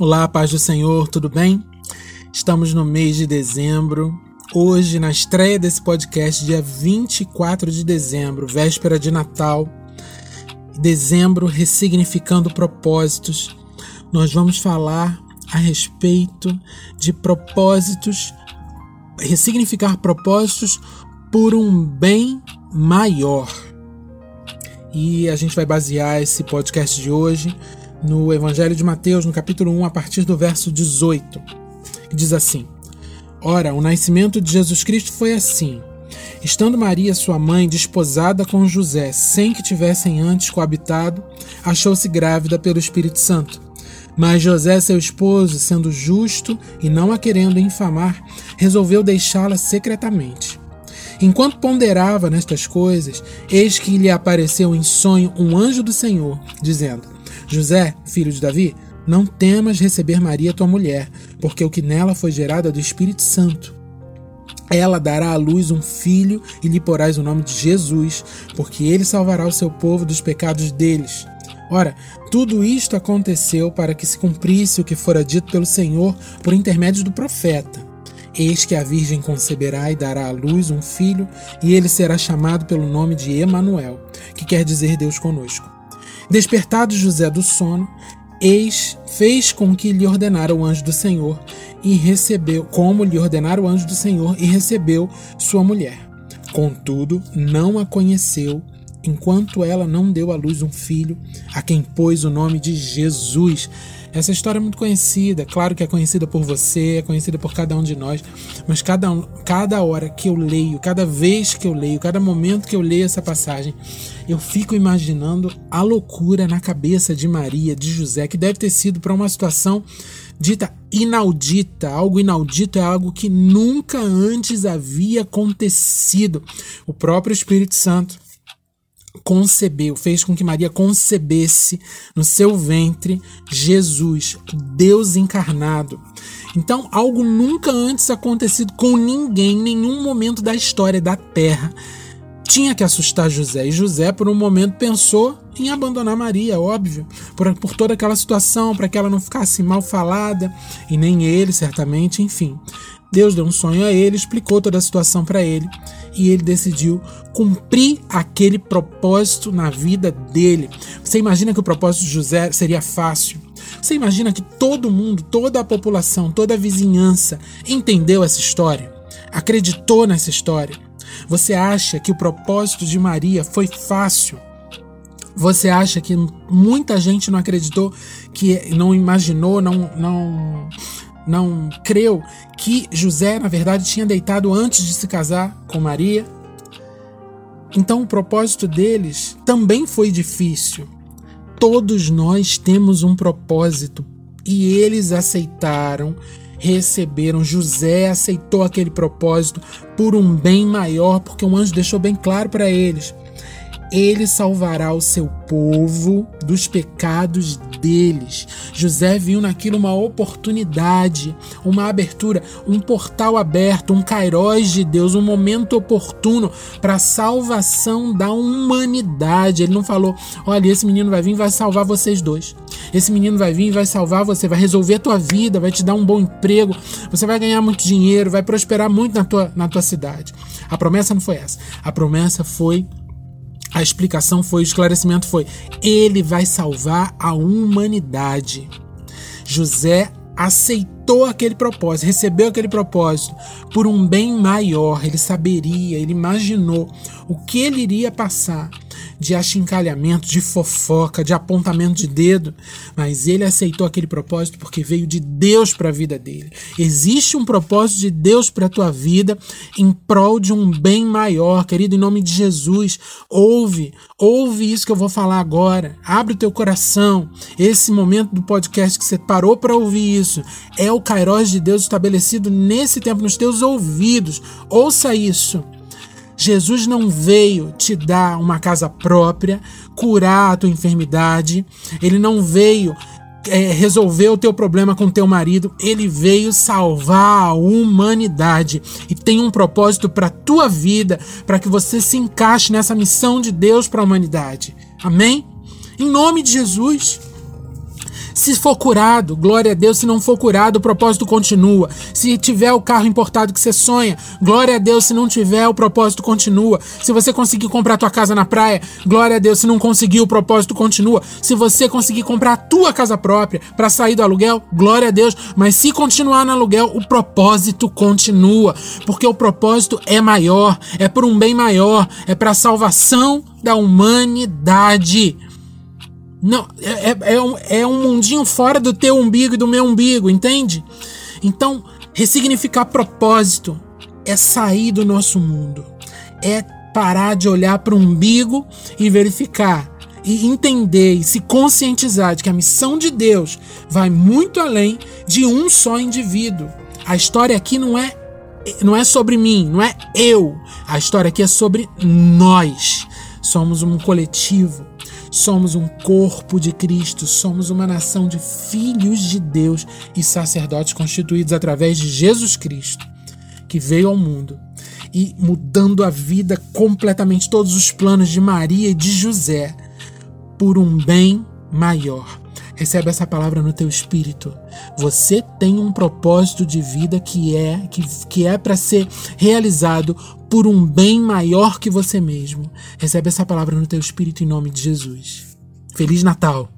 Olá, paz do Senhor, tudo bem? Estamos no mês de dezembro. Hoje, na estreia desse podcast, dia 24 de dezembro, véspera de Natal. Dezembro ressignificando propósitos. Nós vamos falar a respeito de propósitos, ressignificar propósitos por um bem maior. E a gente vai basear esse podcast de hoje no Evangelho de Mateus, no capítulo 1, a partir do verso 18, que diz assim: Ora, o nascimento de Jesus Cristo foi assim. Estando Maria, sua mãe, desposada com José, sem que tivessem antes coabitado, achou-se grávida pelo Espírito Santo. Mas José, seu esposo, sendo justo e não a querendo infamar, resolveu deixá-la secretamente. Enquanto ponderava nestas coisas, eis que lhe apareceu em sonho um anjo do Senhor, dizendo: José, filho de Davi, não temas receber Maria, tua mulher, porque o que nela foi gerado é do Espírito Santo. Ela dará à luz um filho e lhe porás o nome de Jesus, porque ele salvará o seu povo dos pecados deles. Ora, tudo isto aconteceu para que se cumprisse o que fora dito pelo Senhor por intermédio do profeta. Eis que a Virgem conceberá e dará à luz um filho, e ele será chamado pelo nome de Emanuel, que quer dizer Deus conosco. Despertado José do sono, eis fez com que lhe ordenara o anjo do Senhor e recebeu, como lhe ordenara o anjo do Senhor e recebeu sua mulher. Contudo, não a conheceu enquanto ela não deu à luz um filho, a quem pôs o nome de Jesus. Essa história é muito conhecida, claro que é conhecida por você, é conhecida por cada um de nós, mas cada, cada hora que eu leio, cada vez que eu leio, cada momento que eu leio essa passagem, eu fico imaginando a loucura na cabeça de Maria, de José, que deve ter sido para uma situação dita inaudita. Algo inaudito é algo que nunca antes havia acontecido. O próprio Espírito Santo concebeu, fez com que Maria concebesse no seu ventre Jesus, Deus encarnado. Então, algo nunca antes acontecido com ninguém, nenhum momento da história da Terra, tinha que assustar José. E José, por um momento, pensou em abandonar Maria, óbvio, por, por toda aquela situação, para que ela não ficasse mal falada, e nem ele, certamente, enfim. Deus deu um sonho a ele, explicou toda a situação para ele e ele decidiu cumprir aquele propósito na vida dele. Você imagina que o propósito de José seria fácil? Você imagina que todo mundo, toda a população, toda a vizinhança entendeu essa história? Acreditou nessa história? Você acha que o propósito de Maria foi fácil? Você acha que muita gente não acreditou, que não imaginou, não, não não creu que José, na verdade, tinha deitado antes de se casar com Maria. Então o propósito deles também foi difícil. Todos nós temos um propósito e eles aceitaram, receberam. José aceitou aquele propósito por um bem maior, porque o anjo deixou bem claro para eles ele salvará o seu povo dos pecados deles. José viu naquilo uma oportunidade, uma abertura, um portal aberto, um kairós de Deus, um momento oportuno para a salvação da humanidade. Ele não falou: olha, esse menino vai vir e vai salvar vocês dois. Esse menino vai vir e vai salvar você, vai resolver a tua vida, vai te dar um bom emprego, você vai ganhar muito dinheiro, vai prosperar muito na tua, na tua cidade. A promessa não foi essa. A promessa foi a explicação foi, o esclarecimento foi: ele vai salvar a humanidade. José aceitou aquele propósito, recebeu aquele propósito por um bem maior. Ele saberia, ele imaginou o que ele iria passar de achincalhamento, de fofoca, de apontamento de dedo, mas ele aceitou aquele propósito porque veio de Deus para a vida dele. Existe um propósito de Deus para a tua vida em prol de um bem maior, querido, em nome de Jesus. Ouve, ouve isso que eu vou falar agora. Abre o teu coração. Esse momento do podcast que você parou para ouvir isso é o Kairos de Deus estabelecido nesse tempo nos teus ouvidos. Ouça isso. Jesus não veio te dar uma casa própria, curar a tua enfermidade, ele não veio é, resolver o teu problema com teu marido, ele veio salvar a humanidade e tem um propósito para tua vida, para que você se encaixe nessa missão de Deus para a humanidade. Amém? Em nome de Jesus. Se for curado, glória a Deus. Se não for curado, o propósito continua. Se tiver o carro importado que você sonha, glória a Deus. Se não tiver, o propósito continua. Se você conseguir comprar tua casa na praia, glória a Deus. Se não conseguir, o propósito continua. Se você conseguir comprar a tua casa própria para sair do aluguel, glória a Deus. Mas se continuar no aluguel, o propósito continua. Porque o propósito é maior, é por um bem maior, é para a salvação da humanidade. Não, é, é, é, um, é um mundinho fora do teu umbigo e do meu umbigo, entende? Então, ressignificar propósito é sair do nosso mundo, é parar de olhar para o umbigo e verificar e entender e se conscientizar de que a missão de Deus vai muito além de um só indivíduo. A história aqui não é não é sobre mim, não é eu. A história aqui é sobre nós. Somos um coletivo Somos um corpo de Cristo, somos uma nação de filhos de Deus e sacerdotes constituídos através de Jesus Cristo, que veio ao mundo e mudando a vida completamente, todos os planos de Maria e de José, por um bem maior. Recebe essa palavra no teu espírito. Você tem um propósito de vida que é que, que é para ser realizado por um bem maior que você mesmo. Recebe essa palavra no teu espírito em nome de Jesus. Feliz Natal.